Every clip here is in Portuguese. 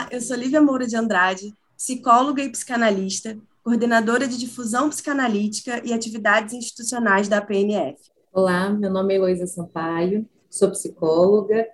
Olá, eu sou Lívia Moura de Andrade, psicóloga e psicanalista, coordenadora de difusão psicanalítica e atividades institucionais da PNF. Olá, meu nome é Heloísa Sampaio, sou psicóloga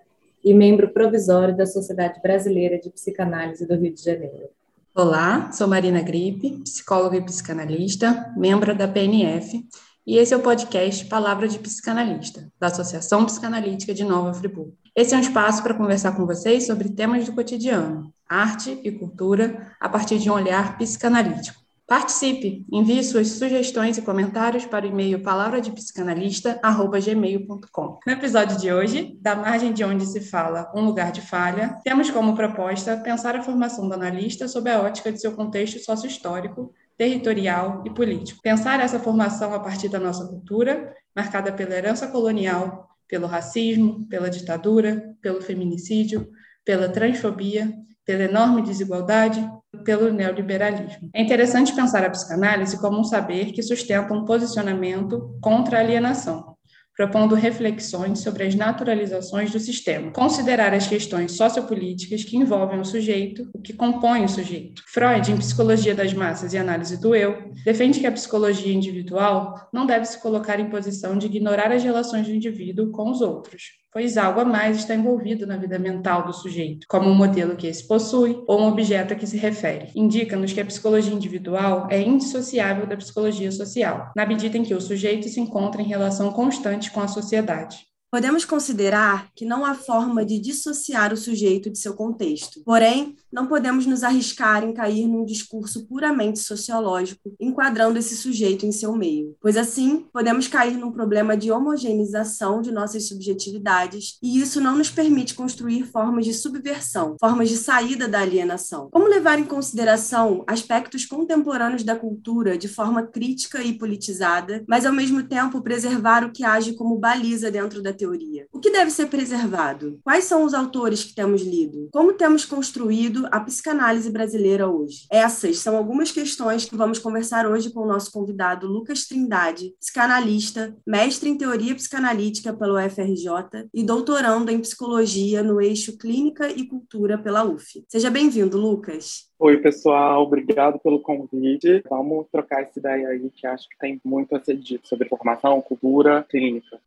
e membro provisório da Sociedade Brasileira de Psicanálise do Rio de Janeiro. Olá, sou Marina Gripe, psicóloga e psicanalista, membro da PNF, e esse é o podcast Palavra de Psicanalista, da Associação Psicanalítica de Nova Friburgo. Esse é um espaço para conversar com vocês sobre temas do cotidiano, arte e cultura, a partir de um olhar psicanalítico. Participe! Envie suas sugestões e comentários para o e-mail palavradepsicanalista.gmail.com. No episódio de hoje, da margem de onde se fala um lugar de falha, temos como proposta pensar a formação do analista sob a ótica de seu contexto sócio-histórico, territorial e político. Pensar essa formação a partir da nossa cultura, marcada pela herança colonial, pelo racismo, pela ditadura, pelo feminicídio, pela transfobia, pela enorme desigualdade, pelo neoliberalismo. É interessante pensar a psicanálise como um saber que sustenta um posicionamento contra a alienação, propondo reflexões sobre as naturalizações do sistema, considerar as questões sociopolíticas que envolvem o sujeito, o que compõe o sujeito. Freud, em Psicologia das Massas e Análise do Eu, defende que a psicologia individual não deve se colocar em posição de ignorar as relações do indivíduo com os outros, pois algo a mais está envolvido na vida mental do sujeito, como um modelo que esse possui ou um objeto a que se refere. Indica-nos que a psicologia individual é indissociável da psicologia social, na medida em que o sujeito se encontra em relação constante com a sociedade. Podemos considerar que não há forma de dissociar o sujeito de seu contexto. Porém, não podemos nos arriscar em cair num discurso puramente sociológico, enquadrando esse sujeito em seu meio, pois assim podemos cair num problema de homogeneização de nossas subjetividades, e isso não nos permite construir formas de subversão, formas de saída da alienação. Como levar em consideração aspectos contemporâneos da cultura de forma crítica e politizada, mas ao mesmo tempo preservar o que age como baliza dentro da teoria. O que deve ser preservado? Quais são os autores que temos lido? Como temos construído a psicanálise brasileira hoje? Essas são algumas questões que vamos conversar hoje com o nosso convidado Lucas Trindade, psicanalista, mestre em teoria psicanalítica pelo UFRJ e doutorando em psicologia no eixo Clínica e Cultura pela UF. Seja bem-vindo, Lucas. Oi, pessoal, obrigado pelo convite. Vamos trocar essa ideia aí que acho que tem muito a ser dito sobre formação, cultura, clínica.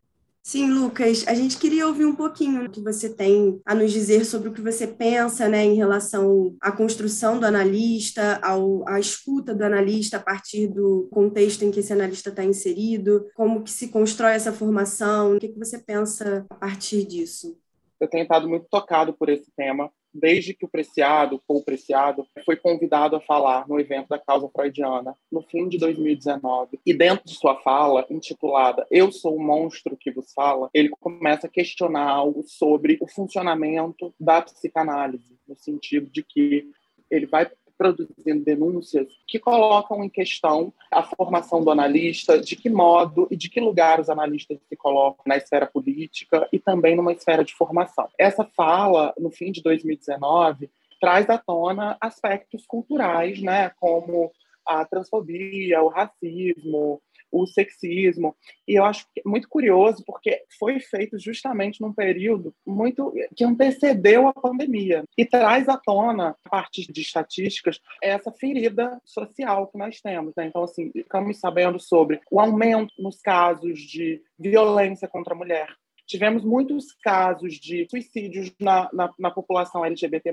Sim, Lucas, a gente queria ouvir um pouquinho o que você tem a nos dizer sobre o que você pensa né, em relação à construção do analista, ao, à escuta do analista a partir do contexto em que esse analista está inserido, como que se constrói essa formação, o que, que você pensa a partir disso? Eu tenho estado muito tocado por esse tema, desde que o Preciado, Paul Preciado, foi convidado a falar no evento da causa freudiana, no fim de 2019. E dentro de sua fala, intitulada Eu Sou o Monstro que Vos Fala, ele começa a questionar algo sobre o funcionamento da psicanálise, no sentido de que ele vai produzindo denúncias que colocam em questão a formação do analista, de que modo e de que lugar os analistas se colocam na esfera política e também numa esfera de formação. Essa fala, no fim de 2019, traz à tona aspectos culturais, né, como a transfobia, o racismo, o sexismo. E eu acho muito curioso porque foi feito justamente num período muito que antecedeu a pandemia e traz à tona, a partir de estatísticas, essa ferida social que nós temos. Né? Então, assim, ficamos sabendo sobre o aumento nos casos de violência contra a mulher. Tivemos muitos casos de suicídios na, na, na população LGBT+.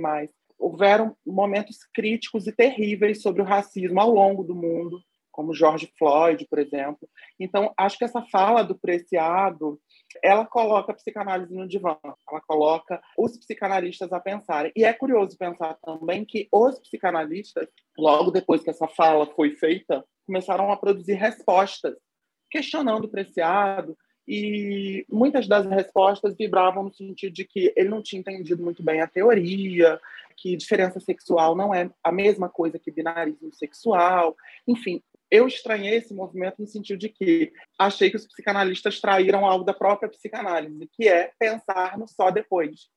Houveram momentos críticos e terríveis sobre o racismo ao longo do mundo como George Floyd, por exemplo. Então, acho que essa fala do Preciado, ela coloca a psicanálise no divã, ela coloca os psicanalistas a pensarem. E é curioso pensar também que os psicanalistas, logo depois que essa fala foi feita, começaram a produzir respostas, questionando o Preciado, e muitas das respostas vibravam no sentido de que ele não tinha entendido muito bem a teoria, que diferença sexual não é a mesma coisa que binarismo sexual. Enfim, eu estranhei esse movimento no sentido de que achei que os psicanalistas traíram algo da própria psicanálise, que é pensar no só depois.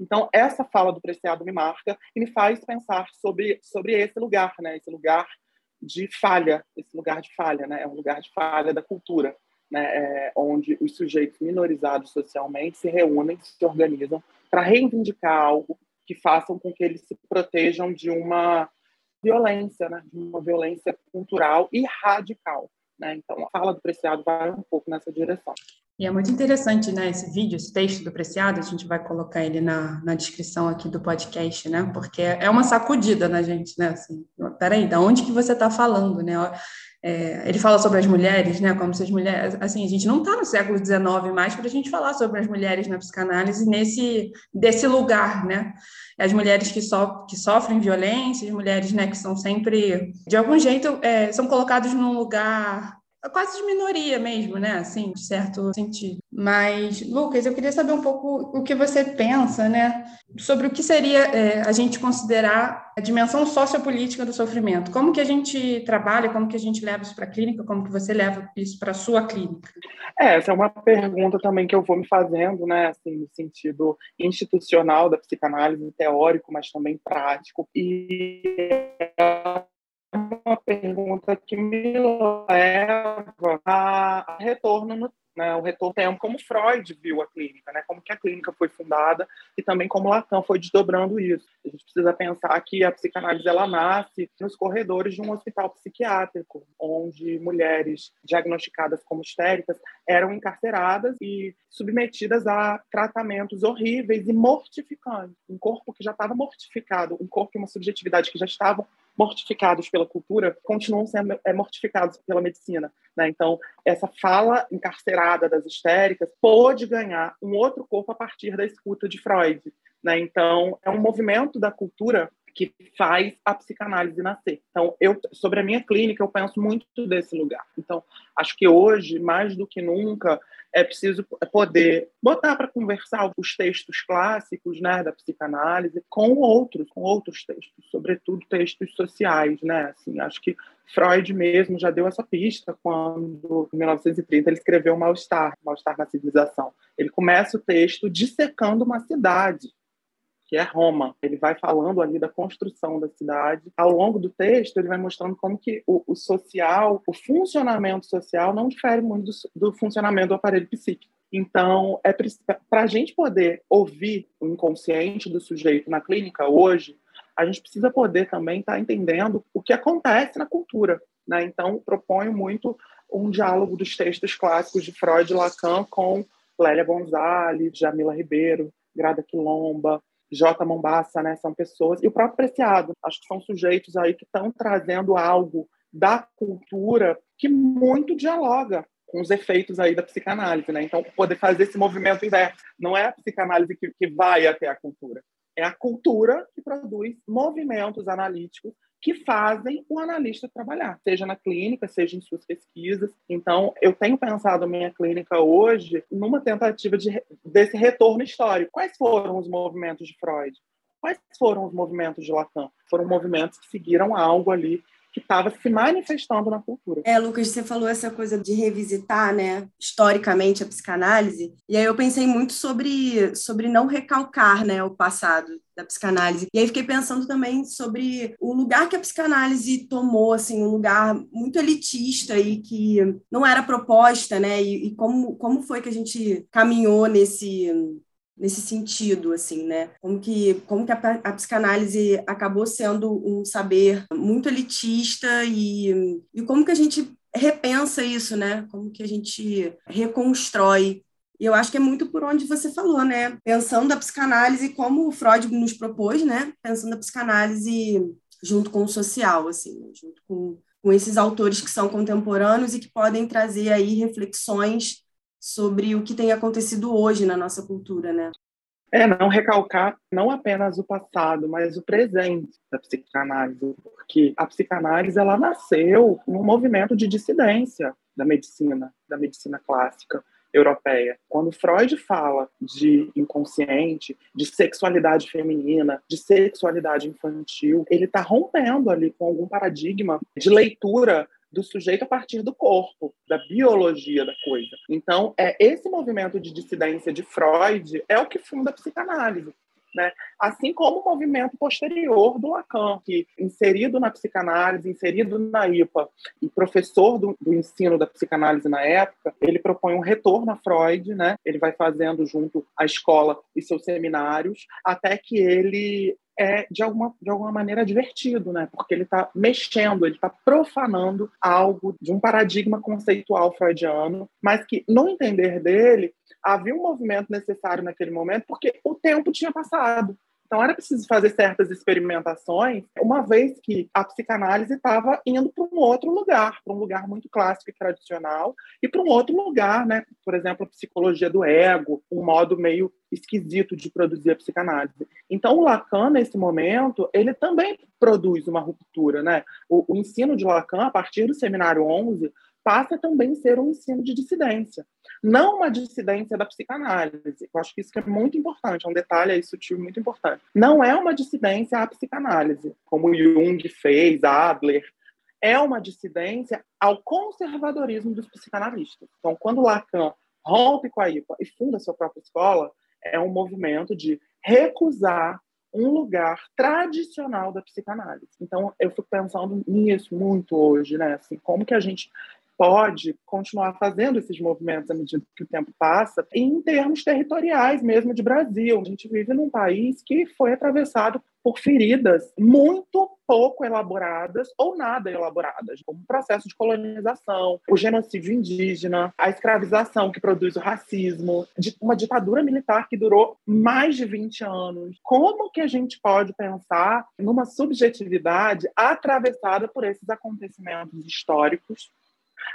Então, essa fala do Preciado me marca e me faz pensar sobre, sobre esse lugar, né? esse lugar de falha, esse lugar de falha, né? é um lugar de falha da cultura, né? É, onde os sujeitos minorizados socialmente se reúnem, se organizam para reivindicar algo que façam com que eles se protejam de uma violência, né? de uma violência cultural e radical. Né? Então, a fala do Preciado vai um pouco nessa direção. E é muito interessante, né, esse vídeo, esse texto do Preciado, a gente vai colocar ele na, na descrição aqui do podcast, né, porque é uma sacudida na gente, né, assim, peraí, da onde que você está falando, né, é, ele fala sobre as mulheres, né, como se as mulheres, assim, a gente não está no século XIX mais para a gente falar sobre as mulheres na psicanálise nesse, desse lugar, né, as mulheres que, so, que sofrem violência, as mulheres, né, que são sempre, de algum jeito, é, são colocadas num lugar quase de minoria mesmo, né? Assim, de certo sentido. Mas, Lucas, eu queria saber um pouco o que você pensa, né? Sobre o que seria é, a gente considerar a dimensão sociopolítica do sofrimento. Como que a gente trabalha, como que a gente leva isso para a clínica, como que você leva isso para a sua clínica? É, essa é uma pergunta também que eu vou me fazendo, né? Assim, no sentido institucional da psicanálise, teórico, mas também prático. E uma pergunta que me leva a retorno no né, o retorno tempo, como Freud viu a clínica, né, como que a clínica foi fundada e também como Lacan foi desdobrando isso. A gente precisa pensar que a psicanálise ela nasce nos corredores de um hospital psiquiátrico, onde mulheres diagnosticadas como histéricas eram encarceradas e submetidas a tratamentos horríveis e mortificantes. Um corpo que já estava mortificado, um corpo e uma subjetividade que já estavam mortificados pela cultura continuam sendo é, mortificados pela medicina. Né? Então, essa fala encarcerada das histéricas pôde ganhar um outro corpo a partir da escuta de Freud. Né? Então, é um movimento da cultura que faz a psicanálise nascer. Então, eu sobre a minha clínica, eu penso muito desse lugar. Então, acho que hoje, mais do que nunca, é preciso poder botar para conversar os textos clássicos, né, da psicanálise com outros, com outros textos, sobretudo textos sociais, né? Assim, acho que Freud mesmo já deu essa pista quando, em 1930, ele escreveu Mal-Estar, Mal-Estar na Civilização. Ele começa o texto dissecando uma cidade, que é Roma. Ele vai falando ali da construção da cidade. Ao longo do texto, ele vai mostrando como que o, o social, o funcionamento social não difere muito do, do funcionamento do aparelho psíquico. Então, é para a gente poder ouvir o inconsciente do sujeito na clínica hoje, a gente precisa poder também estar tá entendendo o que acontece na cultura. Né? Então, proponho muito um diálogo dos textos clássicos de Freud e Lacan com Lélia Gonzalez, Jamila Ribeiro, Grada Quilomba, J. Mombassa, né? São pessoas e o próprio Preciado. Acho que são sujeitos aí que estão trazendo algo da cultura que muito dialoga com os efeitos aí da psicanálise, né? Então, poder fazer esse movimento inverso. Não é a psicanálise que, que vai até a cultura. É a cultura que produz movimentos analíticos que fazem o analista trabalhar, seja na clínica, seja em suas pesquisas. Então, eu tenho pensado a minha clínica hoje numa tentativa de, desse retorno histórico. Quais foram os movimentos de Freud? Quais foram os movimentos de Lacan? Foram movimentos que seguiram algo ali que estava se manifestando na cultura. É, Lucas, você falou essa coisa de revisitar, né, historicamente a psicanálise, e aí eu pensei muito sobre, sobre não recalcar, né, o passado da psicanálise. E aí fiquei pensando também sobre o lugar que a psicanálise tomou, assim, um lugar muito elitista e que não era proposta, né, e, e como, como foi que a gente caminhou nesse nesse sentido, assim, né? Como que, como que a, a, psicanálise acabou sendo um saber muito elitista e, e como que a gente repensa isso, né? Como que a gente reconstrói e eu acho que é muito por onde você falou, né? Pensando a psicanálise como o Freud nos propôs, né? Pensando a psicanálise junto com o social, assim, junto com, com esses autores que são contemporâneos e que podem trazer aí reflexões sobre o que tem acontecido hoje na nossa cultura, né? É, não recalcar não apenas o passado, mas o presente da psicanálise, porque a psicanálise ela nasceu num movimento de dissidência da medicina, da medicina clássica europeia. Quando Freud fala de inconsciente, de sexualidade feminina, de sexualidade infantil, ele está rompendo ali com algum paradigma de leitura do sujeito a partir do corpo, da biologia da coisa. Então, é esse movimento de dissidência de Freud é o que funda a psicanálise. Né? Assim como o movimento posterior do Lacan, que inserido na psicanálise, inserido na IPA e professor do, do, ensino da psicanálise na época, ele propõe um retorno a Freud, né? ele vai fazendo junto à escola e seus seminários, até que ele é de alguma, de alguma maneira divertido, né? Porque ele está mexendo, ele está profanando algo de um paradigma conceitual freudiano, mas que, no entender dele, havia um movimento necessário naquele momento porque o tempo tinha passado. Então era preciso fazer certas experimentações, uma vez que a psicanálise estava indo para um outro lugar, para um lugar muito clássico e tradicional, e para um outro lugar, né? Por exemplo, a psicologia do ego, um modo meio esquisito de produzir a psicanálise. Então, o Lacan, nesse momento, ele também produz uma ruptura, né? O, o ensino de Lacan, a partir do Seminário 11, passa também a ser um ensino de dissidência. Não uma dissidência da psicanálise. Eu acho que isso é muito importante, é um detalhe aí sutil muito importante. Não é uma dissidência à psicanálise, como Jung fez, Adler. É uma dissidência ao conservadorismo dos psicanalistas. Então, quando Lacan rompe com a IPA e funda sua própria escola, é um movimento de recusar um lugar tradicional da psicanálise. Então, eu fico pensando nisso muito hoje, né? Assim, como que a gente pode continuar fazendo esses movimentos à medida que o tempo passa, em termos territoriais mesmo de Brasil. A gente vive num país que foi atravessado por feridas muito pouco elaboradas ou nada elaboradas, como o processo de colonização, o genocídio indígena, a escravização que produz o racismo, uma ditadura militar que durou mais de 20 anos. Como que a gente pode pensar numa subjetividade atravessada por esses acontecimentos históricos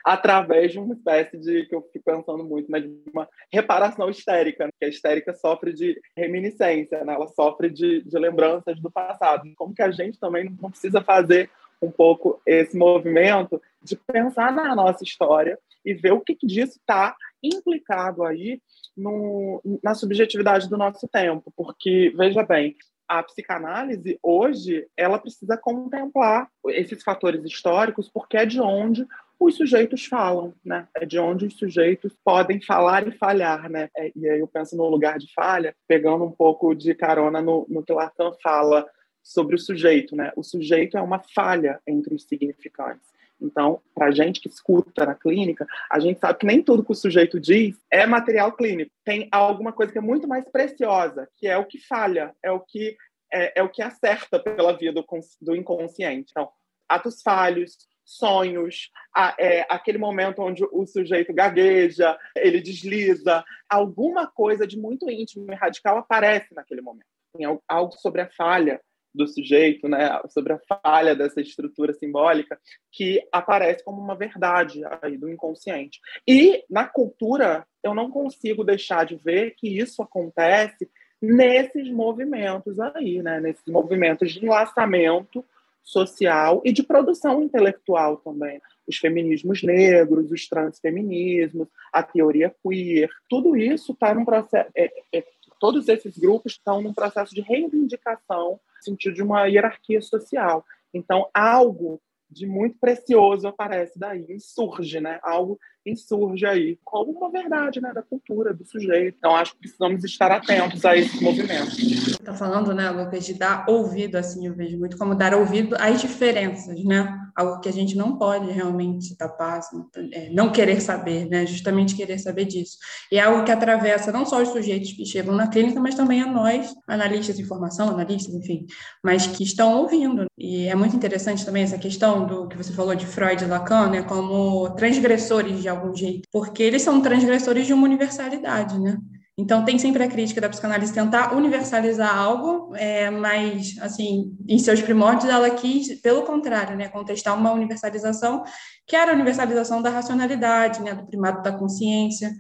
através de uma espécie de, que eu fico pensando muito, né, de uma reparação histérica, né, que a histérica sofre de reminiscência, né, ela sofre de, de lembranças do passado. Como que a gente também não precisa fazer um pouco esse movimento de pensar na nossa história e ver o que, que disso está implicado aí no, na subjetividade do nosso tempo, porque, veja bem, a psicanálise hoje ela precisa contemplar esses fatores históricos porque é de onde os sujeitos falam, né? É de onde os sujeitos podem falar e falhar, né? É, e aí eu penso no lugar de falha, pegando um pouco de carona no, no que Lacan fala sobre o sujeito, né? O sujeito é uma falha entre os significantes. Então, para a gente que escuta na clínica, a gente sabe que nem tudo que o sujeito diz é material clínico. Tem alguma coisa que é muito mais preciosa, que é o que falha, é o que é, é o que acerta pela via do, do inconsciente. Então, atos falhos, sonhos, a, é, aquele momento onde o sujeito gagueja, ele desliza, alguma coisa de muito íntimo e radical aparece naquele momento. Tem algo sobre a falha do sujeito, né, sobre a falha dessa estrutura simbólica que aparece como uma verdade aí do inconsciente. E na cultura eu não consigo deixar de ver que isso acontece nesses movimentos aí, né, nesses movimentos de enlaçamento social e de produção intelectual também. Os feminismos negros, os transfeminismos, a teoria queer, tudo isso está num processo. É, é, todos esses grupos estão num processo de reivindicação no sentido de uma hierarquia social. Então, algo de muito precioso aparece daí, surge, né? Algo insurge aí como uma verdade, né, da cultura do sujeito. Então acho que precisamos estar atentos a esse movimento. Está falando, né, Lucas, de dar ouvido, assim, eu vejo muito como dar ouvido às diferenças, né? Algo que a gente não pode realmente tapar, assim, é, não querer saber, né? Justamente querer saber disso. E é algo que atravessa não só os sujeitos que chegam na clínica, mas também a nós, analistas de informação, analistas, enfim, mas que estão ouvindo. E é muito interessante também essa questão do que você falou de Freud e Lacan, né, como transgressores de algum jeito, porque eles são transgressores de uma universalidade, né? Então, tem sempre a crítica da psicanálise tentar universalizar algo, é, mas, assim, em seus primórdios, ela quis, pelo contrário, né, contestar uma universalização, que era a universalização da racionalidade, né, do primado da consciência,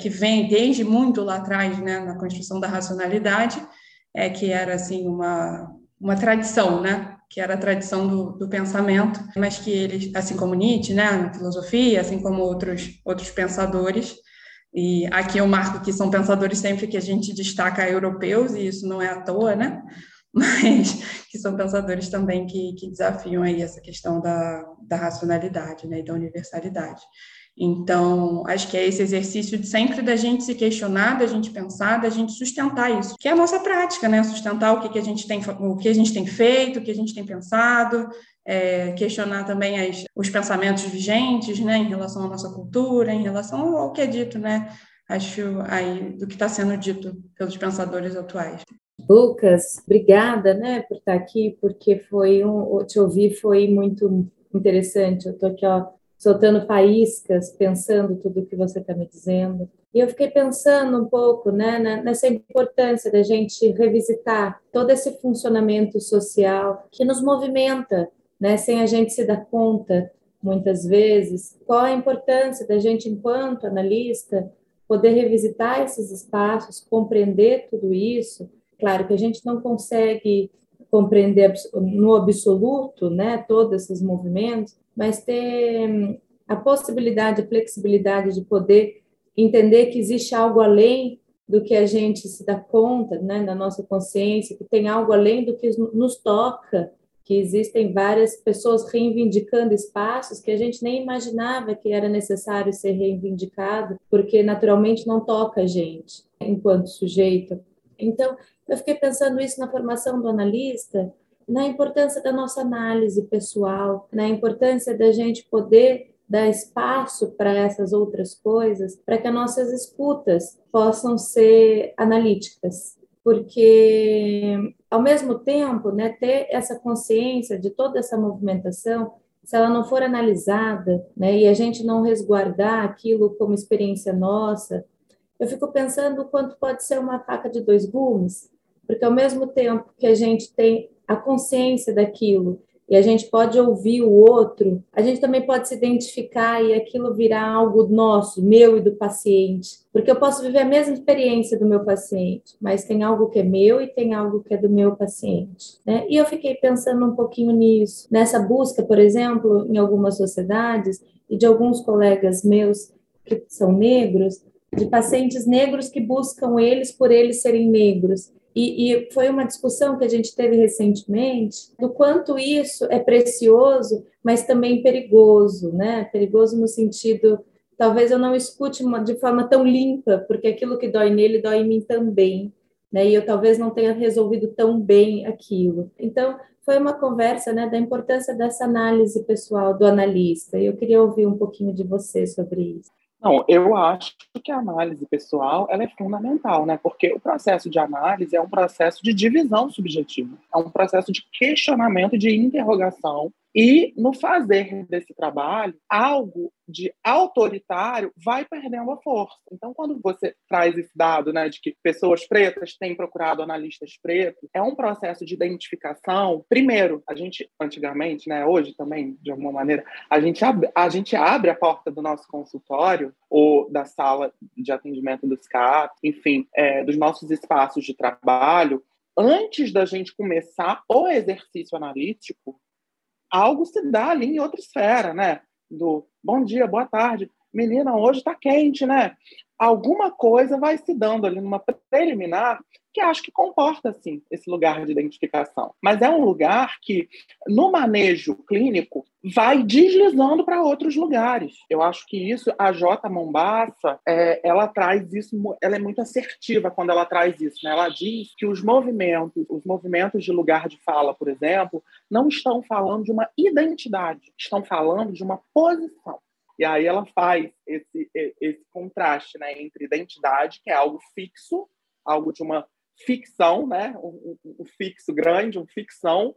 que vem desde muito lá atrás, né, na construção da racionalidade, é, que era, assim, uma, uma tradição, né, que era a tradição do, do, pensamento, mas que eles, assim como Nietzsche, né, na filosofia, assim como outros, outros pensadores, e aqui eu marco que são pensadores sempre que a gente destaca europeus, e isso não é à toa, né? Mas que são pensadores também que, que desafiam aí essa questão da, da racionalidade né, e da universalidade. Então, acho que é esse exercício de sempre da gente se questionar, da gente pensar, da gente sustentar isso, que é a nossa prática, né? Sustentar o que, que a gente tem, o que a gente tem feito, o que a gente tem pensado, é, questionar também as, os pensamentos vigentes, né, em relação à nossa cultura, em relação ao que é dito, né? Acho aí do que está sendo dito pelos pensadores atuais. Lucas, obrigada, né, por estar aqui, porque foi um, te ouvir foi muito interessante. Eu estou aqui, ó, soltando faíscas, pensando tudo o que você está me dizendo. E eu fiquei pensando um pouco, né, nessa importância da gente revisitar todo esse funcionamento social que nos movimenta, né, sem a gente se dar conta, muitas vezes, qual a importância da gente, enquanto analista, poder revisitar esses espaços, compreender tudo isso? Claro que a gente não consegue compreender no absoluto, né, todos esses movimentos, mas ter hum, a possibilidade, a flexibilidade de poder entender que existe algo além do que a gente se dá conta, né, na nossa consciência, que tem algo além do que nos toca, que existem várias pessoas reivindicando espaços que a gente nem imaginava que era necessário ser reivindicado, porque naturalmente não toca a gente enquanto sujeito. Então, eu fiquei pensando isso na formação do analista, na importância da nossa análise pessoal, na importância da gente poder dar espaço para essas outras coisas, para que as nossas escutas possam ser analíticas, porque ao mesmo tempo, né, ter essa consciência de toda essa movimentação, se ela não for analisada, né, e a gente não resguardar aquilo como experiência nossa, eu fico pensando o quanto pode ser uma faca de dois gumes, porque ao mesmo tempo que a gente tem a consciência daquilo e a gente pode ouvir o outro, a gente também pode se identificar e aquilo virar algo nosso, meu e do paciente. Porque eu posso viver a mesma experiência do meu paciente, mas tem algo que é meu e tem algo que é do meu paciente. Né? E eu fiquei pensando um pouquinho nisso, nessa busca, por exemplo, em algumas sociedades e de alguns colegas meus que são negros, de pacientes negros que buscam eles por eles serem negros e, e, foi uma discussão que a gente teve recentemente do quanto isso é precioso, mas também perigoso, né? Perigoso no sentido, talvez eu não escute uma, de forma tão limpa, porque aquilo que dói nele dói em mim também, né? E eu talvez não tenha resolvido tão bem aquilo. Então, foi uma conversa, né, da importância dessa análise pessoal do analista. E eu queria ouvir um pouquinho de você sobre isso. Não, eu acho que a análise pessoal ela é fundamental, né? Porque o processo de análise é um processo de divisão subjetiva, é um processo de questionamento, de interrogação e no fazer desse trabalho, algo de autoritário vai perdendo a força. Então, quando você traz esse dado né, de que pessoas pretas têm procurado analistas pretos, é um processo de identificação. Primeiro, a gente, antigamente, né, hoje também, de alguma maneira, a gente, abre, a gente abre a porta do nosso consultório ou da sala de atendimento dos CAP, enfim, é, dos nossos espaços de trabalho, antes da gente começar o exercício analítico, algo se dá ali em outra esfera, né? Do bom dia, boa tarde, menina, hoje está quente, né? Alguma coisa vai se dando ali numa preliminar que acho que comporta, sim, esse lugar de identificação. Mas é um lugar que, no manejo clínico, vai deslizando para outros lugares. Eu acho que isso, a J. Mombassa, é, ela traz isso, ela é muito assertiva quando ela traz isso. Né? Ela diz que os movimentos, os movimentos de lugar de fala, por exemplo, não estão falando de uma identidade, estão falando de uma posição. E aí ela faz esse, esse contraste né, entre identidade, que é algo fixo, algo de uma ficção, né? Um, um, um, fixo grande, uma ficção,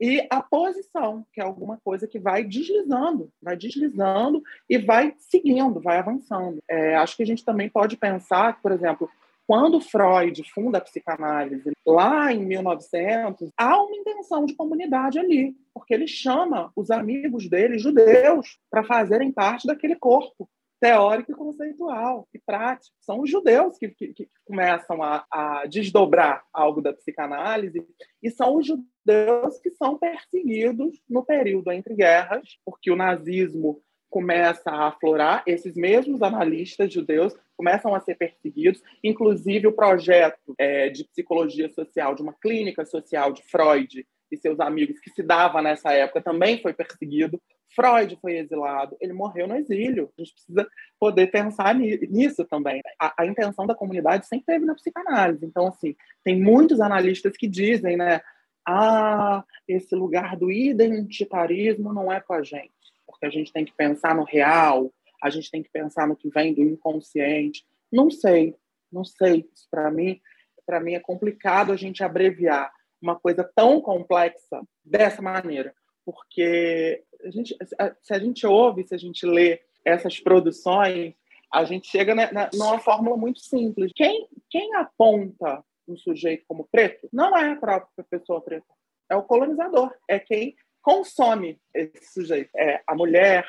e a posição, que é alguma coisa que vai deslizando, vai deslizando e vai seguindo, vai avançando. É, acho que a gente também pode pensar, por exemplo, quando Freud funda a psicanálise, lá em 1900, há uma intenção de comunidade ali, porque ele chama os amigos dele, judeus, para fazerem parte daquele corpo teórico e conceitual e prático. São os judeus que, que, que começam a, a, desdobrar algo da psicanálise e são os judeus que são perseguidos no período entre guerras, porque o nazismo começa a aflorar, esses mesmos analistas judeus começam a ser perseguidos, inclusive o projeto é, de psicologia social, de uma clínica social de Freud, e seus amigos que se dava nessa época também foi perseguido. Freud foi exilado, ele morreu no exílio. A gente precisa poder pensar nisso também. A, a, intenção da comunidade sempre teve na psicanálise. Então, assim, tem muitos analistas que dizem, né? Ah, esse lugar do identitarismo não é com a gente, porque a gente tem que pensar no real, a gente tem que pensar no que vem do inconsciente. Não sei, não sei. Para mim, para mim é complicado a gente abreviar uma coisa tão complexa dessa maneira, porque a gente, se a gente ouve, se a gente lê essas produções, a gente chega na, na, numa fórmula muito simples. Quem, quem aponta um sujeito como preto não é a própria pessoa preta, é o colonizador, é quem consome esse sujeito, é a mulher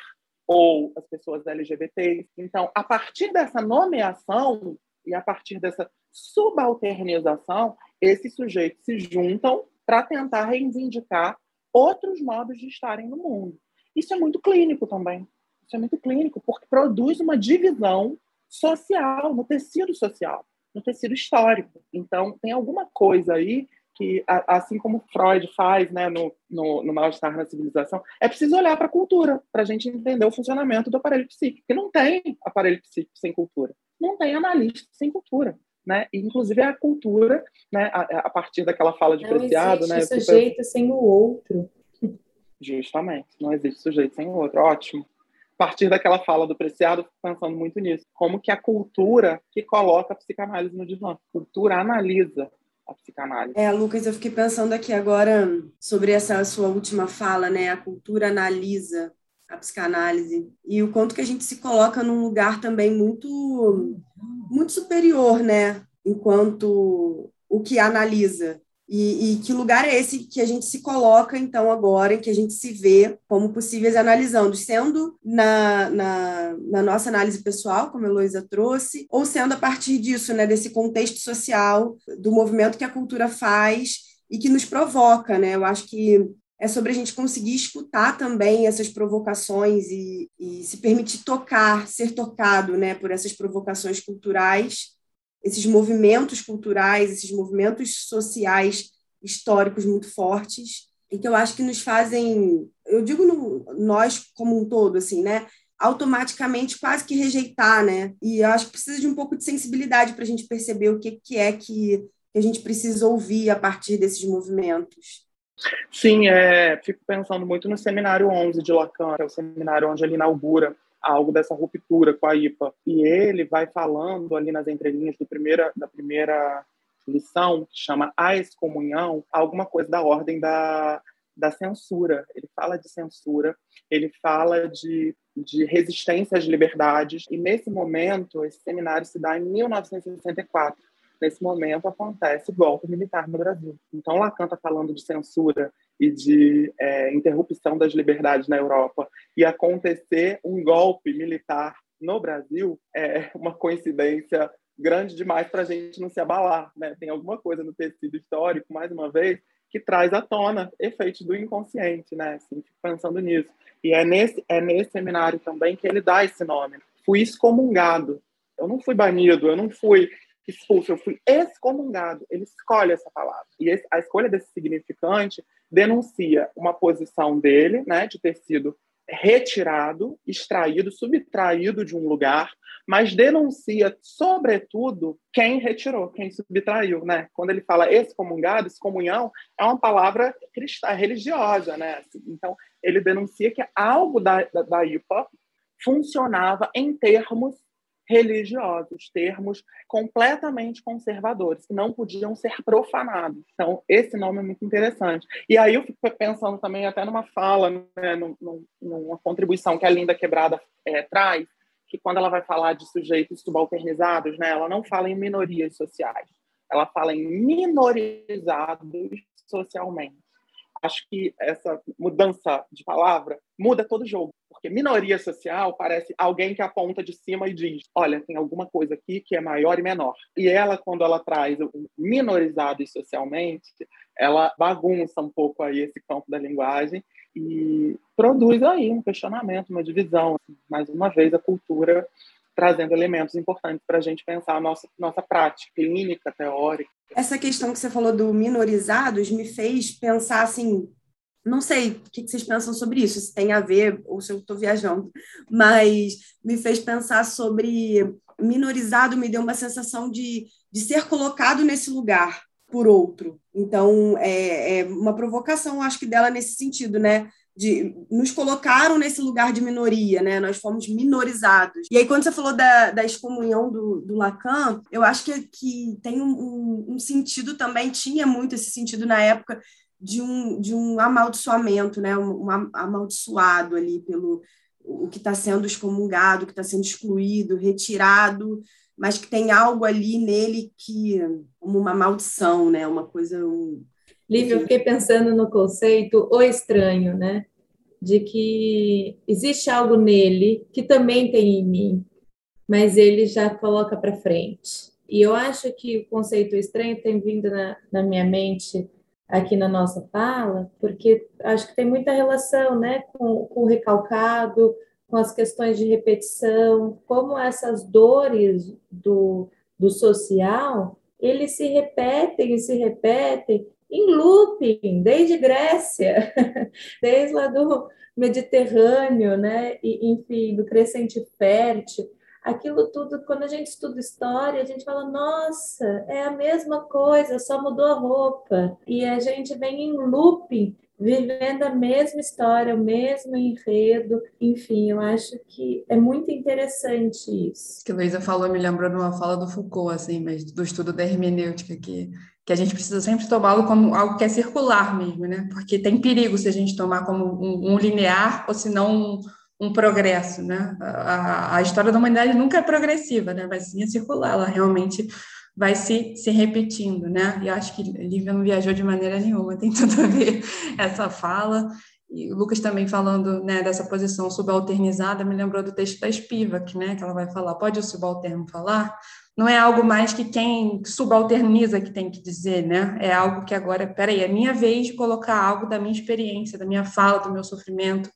ou as pessoas LGBTs. Então, a partir dessa nomeação e a partir dessa subalternização, esses sujeitos se juntam para tentar reivindicar outros modos de estarem no mundo. Isso é muito clínico também. Isso é muito clínico, porque produz uma divisão social, no tecido social, no tecido histórico. Então, tem alguma coisa aí que, assim como Freud faz né, no, no, no Mal-Estar na Civilização, é preciso olhar para a cultura, para a gente entender o funcionamento do aparelho psíquico. Porque não tem aparelho psíquico sem cultura. Não tem analista sem cultura né? E, inclusive a cultura, né? A, a partir daquela fala de não Preciado, né? sujeito sem o outro. Justamente, não existe sujeito sem o outro. Ótimo. A partir daquela fala do Preciado, pensando muito nisso. Como que a cultura que coloca a psicanálise no divã. A cultura analisa a psicanálise. É, Lucas, eu fiquei pensando aqui agora sobre essa sua última fala, né? A cultura analisa a psicanálise e o quanto que a gente se coloca num lugar também muito muito superior, né? Enquanto o que analisa. E, e, que lugar é esse que a gente se coloca, então, agora, em que a gente se vê como possíveis analisando, sendo na, na, na nossa análise pessoal, como a Heloísa trouxe, ou sendo a partir disso, né, desse contexto social, do movimento que a cultura faz e que nos provoca, né? Eu acho que é sobre a gente conseguir escutar também essas provocações e, e, se permitir tocar, ser tocado né, por essas provocações culturais, esses movimentos culturais, esses movimentos sociais históricos muito fortes, e que eu acho que nos fazem, eu digo no, nós como um todo, assim, né? automaticamente quase que rejeitar, né? E eu acho que precisa de um pouco de sensibilidade para a gente perceber o que, que é que, que a gente precisa ouvir a partir desses movimentos. Sim, é, fico pensando muito no seminário 11 de Lacan, que é o seminário onde ele inaugura algo dessa ruptura com a IPA. E ele vai falando ali nas entrelinhas do primeira, da primeira lição, que chama A Excomunhão, alguma coisa da ordem da, da censura. Ele fala de censura, ele fala de, de resistência às liberdades. E nesse momento, esse seminário se dá em 1964 nesse momento acontece o golpe militar no Brasil. Então, Lacan está falando de censura e de é, interrupção das liberdades na Europa e acontecer um golpe militar no Brasil é uma coincidência grande demais para a gente não se abalar. Né? Tem alguma coisa no tecido histórico, mais uma vez, que traz à tona efeitos do inconsciente, né? Assim, pensando nisso. E é nesse, é nesse seminário também que ele dá esse nome. Fui excomungado. Eu não fui banido, eu não fui expulso, eu fui excomungado. Ele escolhe essa palavra. E a escolha desse significante denuncia uma posição dele, né, de ter sido retirado, extraído, subtraído de um lugar, mas denuncia, sobretudo, quem retirou, quem subtraiu, né? Quando ele fala excomungado, excomunhão é uma palavra cristã, religiosa, né? Então, ele denuncia que algo da, da, da IPA funcionava em termos religiosos, termos completamente conservadores, que não podiam ser profanados. Então, esse nome é muito interessante. E aí eu fico pensando também até numa fala, né, numa contribuição que a Linda Quebrada é, traz, que quando ela vai falar de sujeitos subalternizados, né, ela não fala em minorias sociais, ela fala em minorizados socialmente acho que essa mudança de palavra muda todo o jogo, porque minoria social parece alguém que aponta de cima e diz: olha, tem alguma coisa aqui que é maior e menor. E ela, quando ela traz o minorizado socialmente, ela bagunça um pouco aí esse campo da linguagem e produz aí um questionamento, uma divisão. Mais uma vez, a cultura trazendo elementos importantes para a gente pensar a nossa, nossa prática clínica, teórica. Essa questão que você falou do minorizados me fez pensar assim, não sei o que vocês pensam sobre isso, se tem a ver ou se eu estou viajando, mas me fez pensar sobre minorizado, me deu uma sensação de, de ser colocado nesse lugar por outro. Então, é, é uma provocação, acho que dela nesse sentido, né? De nos colocaram nesse lugar de minoria, né? Nós fomos minorizados. E aí, quando você falou da, da excomunhão do, do Lacan, eu acho que, que tem um, um, sentido também, tinha muito esse sentido na época de um, de um amaldiçoamento, né? Um, um amaldiçoado ali pelo o que está sendo excomungado, o que está sendo excluído, retirado, mas que tem algo ali nele que como uma maldição, né? Uma coisa um, Lívia, eu fiquei pensando no conceito o estranho, né? De que existe algo nele que também tem em mim, mas ele já coloca para frente. E eu acho que o conceito estranho tem vindo na, na minha mente aqui na nossa fala, porque acho que tem muita relação né, com, com o recalcado, com as questões de repetição, como essas dores do, do social, eles se repetem e se repetem em looping, desde Grécia, desde lá do Mediterrâneo, né? E, enfim, do crescente fértil. Aquilo tudo, quando a gente estuda história, a gente fala, nossa, é a mesma coisa, só mudou a roupa. E a gente vem em looping vivendo a mesma história, o mesmo enredo. Enfim, eu acho que é muito interessante isso. Que a Luísa falou me lembrou de uma fala do Foucault, assim, mas do estudo da hermenêutica, que, que a gente precisa sempre tomá-lo como algo que é circular mesmo, né? Porque tem perigo se a gente tomar como um, um linear ou se não um, um progresso, né? A, a, história da humanidade nunca é progressiva, né? Vai sim é circular, ela realmente vai se, se repetindo, né? E acho que Lívia não viajou de maneira nenhuma, tem tudo a ver essa fala. E o Lucas também falando né, dessa posição subalternizada, me lembrou do texto da Spivak, né, que ela vai falar, pode o subalterno falar? Não é algo mais que quem subalterniza que tem que dizer, né? É algo que agora, peraí, é minha vez de colocar algo da minha experiência, da minha fala, do meu sofrimento.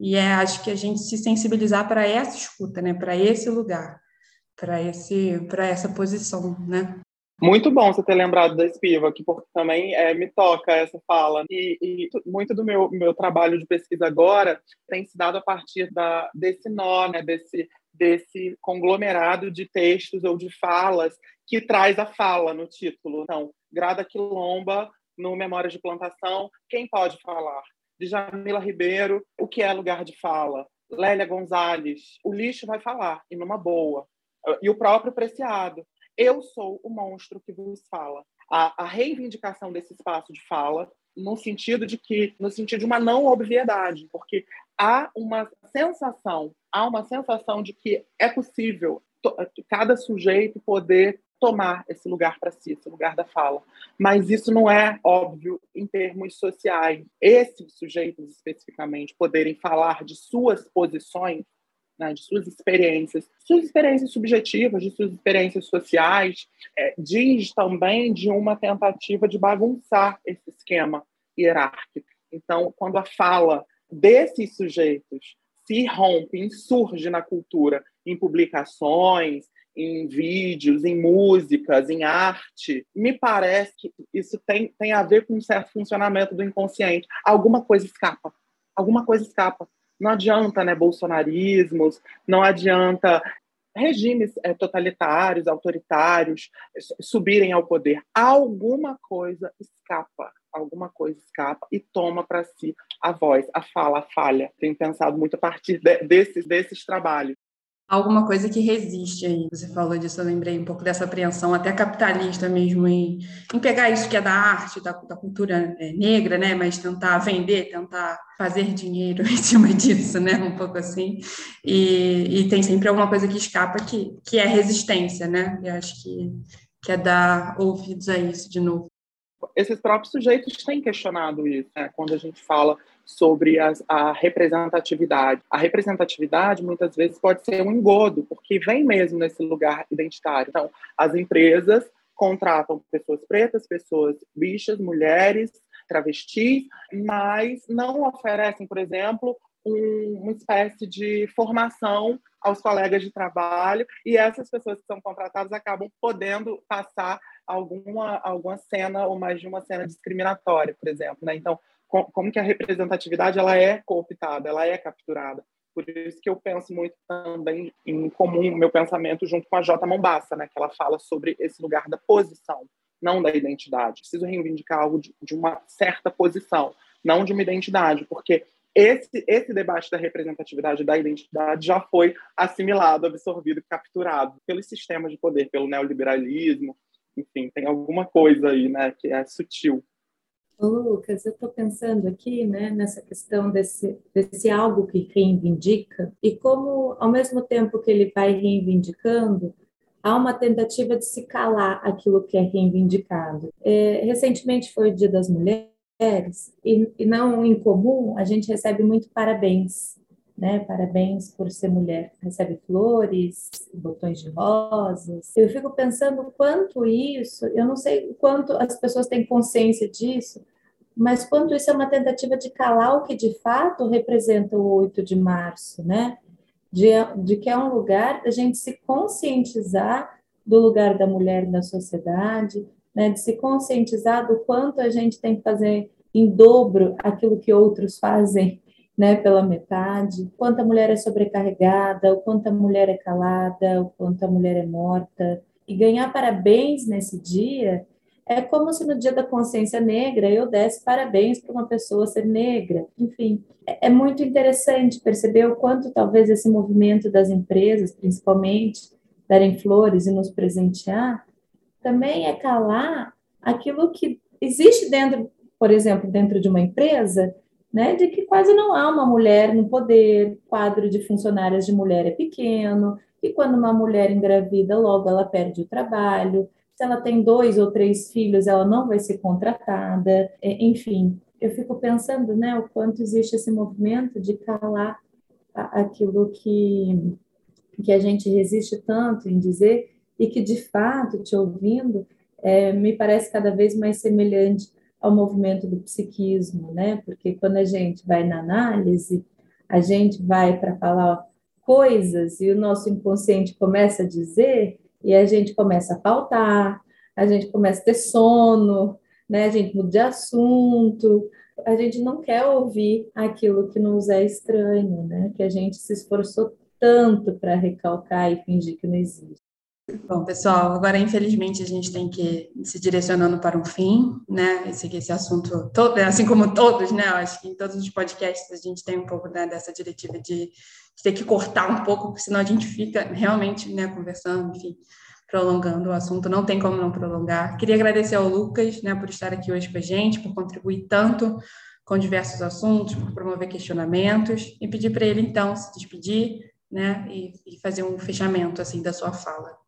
E é, acho que a gente se sensibilizar para essa escuta, né, para esse lugar para esse para essa posição, né? Muito bom você ter lembrado da Spivak, porque também é, me toca essa fala. E, e, muito do meu, meu trabalho de pesquisa agora tem se dado a partir da, desse nó, né, desse, desse conglomerado de textos ou de falas que traz a fala no título. Então, Grada Quilomba, no Memórias de Plantação, quem pode falar? De Jamila Ribeiro, o que é lugar de fala? Lélia Gonzalez, o lixo vai falar, e numa boa e o próprio Preciado. Eu sou o monstro que vos fala. A, a, reivindicação desse espaço de fala, no sentido de que, no sentido de uma não obviedade, porque há uma sensação, há uma sensação de que é possível cada sujeito poder tomar esse lugar para si, esse lugar da fala. Mas isso não é óbvio em termos sociais. Esses sujeitos, especificamente, poderem falar de suas posições né, de suas experiências, suas experiências subjetivas, de suas experiências sociais, é, diz também de uma tentativa de bagunçar esse esquema hierárquico. Então, quando a fala desses sujeitos se rompe, insurge na cultura, em publicações, em vídeos, em músicas, em arte, me parece que isso tem, tem a ver com um certo funcionamento do inconsciente. Alguma coisa escapa. Alguma coisa escapa. Não adianta né, bolsonarismos, não adianta regimes é, totalitários, autoritários subirem ao poder. Alguma coisa escapa, alguma coisa escapa e toma para si a voz, a fala, a falha. Tenho pensado muito a partir de, desses, desses trabalhos alguma coisa que resiste aí. Você falou disso, eu lembrei um pouco dessa apreensão até capitalista mesmo em, em pegar isso que é da arte, da, da cultura é, negra, né, mas tentar vender, tentar fazer dinheiro em cima disso, né, um pouco assim. E, e tem sempre alguma coisa que escapa que, que é resistência, né? Eu acho que, que é dar ouvidos a isso de novo esses próprios sujeitos têm questionado isso, né? quando a gente fala sobre a representatividade. A representatividade, muitas vezes, pode ser um engodo, porque vem mesmo nesse lugar identitário. Então, as empresas contratam pessoas pretas, pessoas bichas, mulheres, travestis, mas não oferecem, por exemplo, um, uma espécie de formação aos colegas de trabalho e essas pessoas que são contratadas acabam podendo passar alguma alguma cena ou mais de uma cena discriminatória, por exemplo, né? Então, como que a representatividade ela é cooptada, ela é capturada. Por isso que eu penso muito também em comum meu pensamento junto com a J. Mombassa, né, que ela fala sobre esse lugar da posição, não da identidade. Preciso reivindicar algo de, de uma certa posição, não de uma identidade, porque esse, esse debate da representatividade da identidade já foi assimilado, absorvido, capturado pelos sistemas de poder, pelo neoliberalismo, enfim, tem alguma coisa aí, né, que é sutil. Lucas, eu estou pensando aqui, né, nessa questão desse, desse algo que reivindica e como, ao mesmo tempo que ele vai reivindicando, há uma tentativa de se calar aquilo que é reivindicado. É, recentemente foi o Dia das Mulheres e, e não incomum, a gente recebe muito parabéns, né? Parabéns por ser mulher. Recebe flores, botões de rosas. Eu fico pensando quanto isso, eu não sei quanto as pessoas têm consciência disso, mas quanto isso é uma tentativa de calar o que de fato representa o 8 de março, né? De, de que é um lugar da gente se conscientizar do lugar da mulher na sociedade, né, de se conscientizar do quanto a gente tem que fazer em dobro aquilo que outros fazem né, pela metade, quanto a mulher é sobrecarregada, o quanto a mulher é calada, o quanto a mulher é morta. E ganhar parabéns nesse dia é como se no dia da consciência negra eu desse parabéns para uma pessoa ser negra. Enfim, é, é muito interessante perceber o quanto talvez esse movimento das empresas, principalmente, darem flores e nos presentear, também é calar aquilo que existe dentro, por exemplo, dentro de uma empresa, né, de que quase não há uma mulher no poder, quadro de funcionárias de mulher é pequeno, e quando uma mulher engravida, logo ela perde o trabalho, se ela tem dois ou três filhos, ela não vai ser contratada, enfim. Eu fico pensando, né, o quanto existe esse movimento de calar aquilo que, que a gente resiste tanto em dizer e que, de fato, te ouvindo, é, me parece cada vez mais semelhante ao movimento do psiquismo, né? Porque quando a gente vai na análise, a gente vai para falar coisas e o nosso inconsciente começa a dizer e a gente começa a faltar, a gente começa a ter sono, né? A gente muda de assunto, a gente não quer ouvir aquilo que nos é estranho, né? Que a gente se esforçou tanto para recalcar e fingir que não existe. Bom, pessoal, agora infelizmente a gente tem que ir se direcionando para um fim, né? Esse, esse assunto, todo, assim como todos, né? acho que em todos os podcasts a gente tem um pouco né, dessa diretiva de, de, ter que cortar um pouco, porque senão a gente fica realmente né, conversando, enfim, prolongando o assunto. Não tem como não prolongar. Queria agradecer ao Lucas, né, por estar aqui hoje com a gente, por contribuir tanto com diversos assuntos, por promover questionamentos e pedir para ele então se despedir, né, e, e fazer um fechamento assim da sua fala.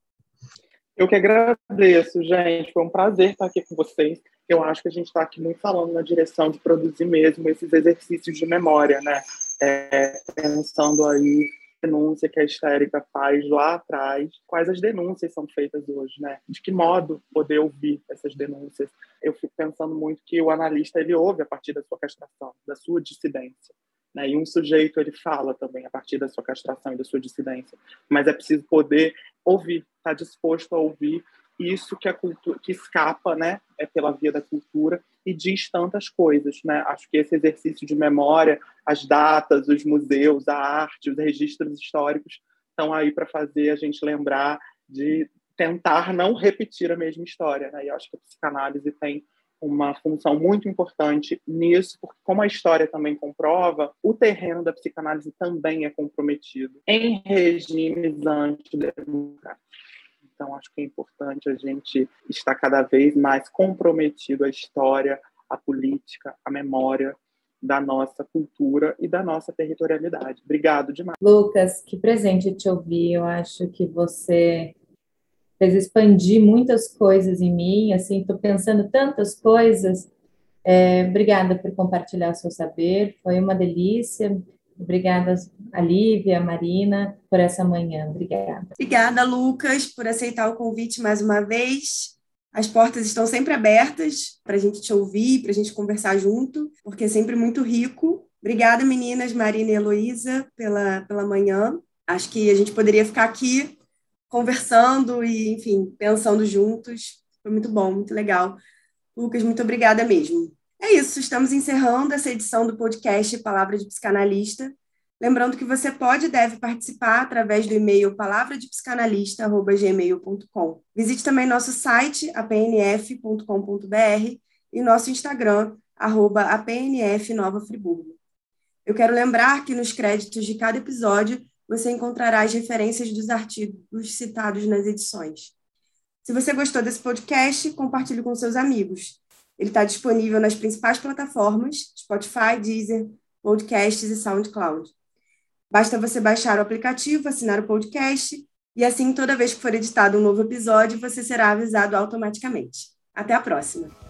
Eu que agradeço, gente. Foi um prazer estar aqui com vocês. Eu acho que a gente está aqui muito falando na direção de produzir mesmo esses exercícios de memória, né? É, pensando aí denúncia que a histérica faz lá atrás, quais as denúncias são feitas hoje, né? De que modo poder ouvir essas denúncias? Eu fico pensando muito que o analista ele ouve a partir da sua castração, da sua dissidência. Né? E um sujeito ele fala também a partir da sua castração e da sua dissidência, mas é preciso poder ouvir, estar tá disposto a ouvir isso que a cultura que escapa, né, é pela via da cultura e diz tantas coisas, né? Acho que esse exercício de memória, as datas, os museus, a arte, os registros históricos estão aí para fazer a gente lembrar de tentar não repetir a mesma história, né? E acho que a psicanálise tem uma função muito importante nisso, porque como a história também comprova, o terreno da psicanálise também é comprometido em regimes antidemocráticos. Então, acho que é importante a gente estar cada vez mais comprometido à história, à política, à memória da nossa cultura e da nossa territorialidade. Obrigado demais. Lucas, que presente te ouvir. Eu acho que você fez expandir muitas coisas em mim, assim, estou pensando tantas coisas. É, obrigada por compartilhar o seu saber, foi uma delícia. Obrigada a Lívia, a Marina, por essa manhã. Obrigada. Obrigada, Lucas, por aceitar o convite mais uma vez. As portas estão sempre abertas para a gente te ouvir, para a gente conversar junto, porque é sempre muito rico Obrigada, meninas, Marina e Heloísa, pela, pela manhã. Acho que a gente poderia ficar aqui conversando e, enfim, pensando juntos. Foi muito bom, muito legal. Lucas, muito obrigada mesmo. É isso, estamos encerrando essa edição do podcast Palavra de Psicanalista. Lembrando que você pode e deve participar através do e-mail palavradepsicanalista.gmail.com. Visite também nosso site, apnf.com.br, e nosso Instagram, arroba apnf Nova Friburgo. Eu quero lembrar que nos créditos de cada episódio você encontrará as referências dos artigos citados nas edições. Se você gostou desse podcast, compartilhe com seus amigos. Ele está disponível nas principais plataformas, Spotify, Deezer, Podcasts e SoundCloud. Basta você baixar o aplicativo, assinar o podcast, e assim, toda vez que for editado um novo episódio, você será avisado automaticamente. Até a próxima!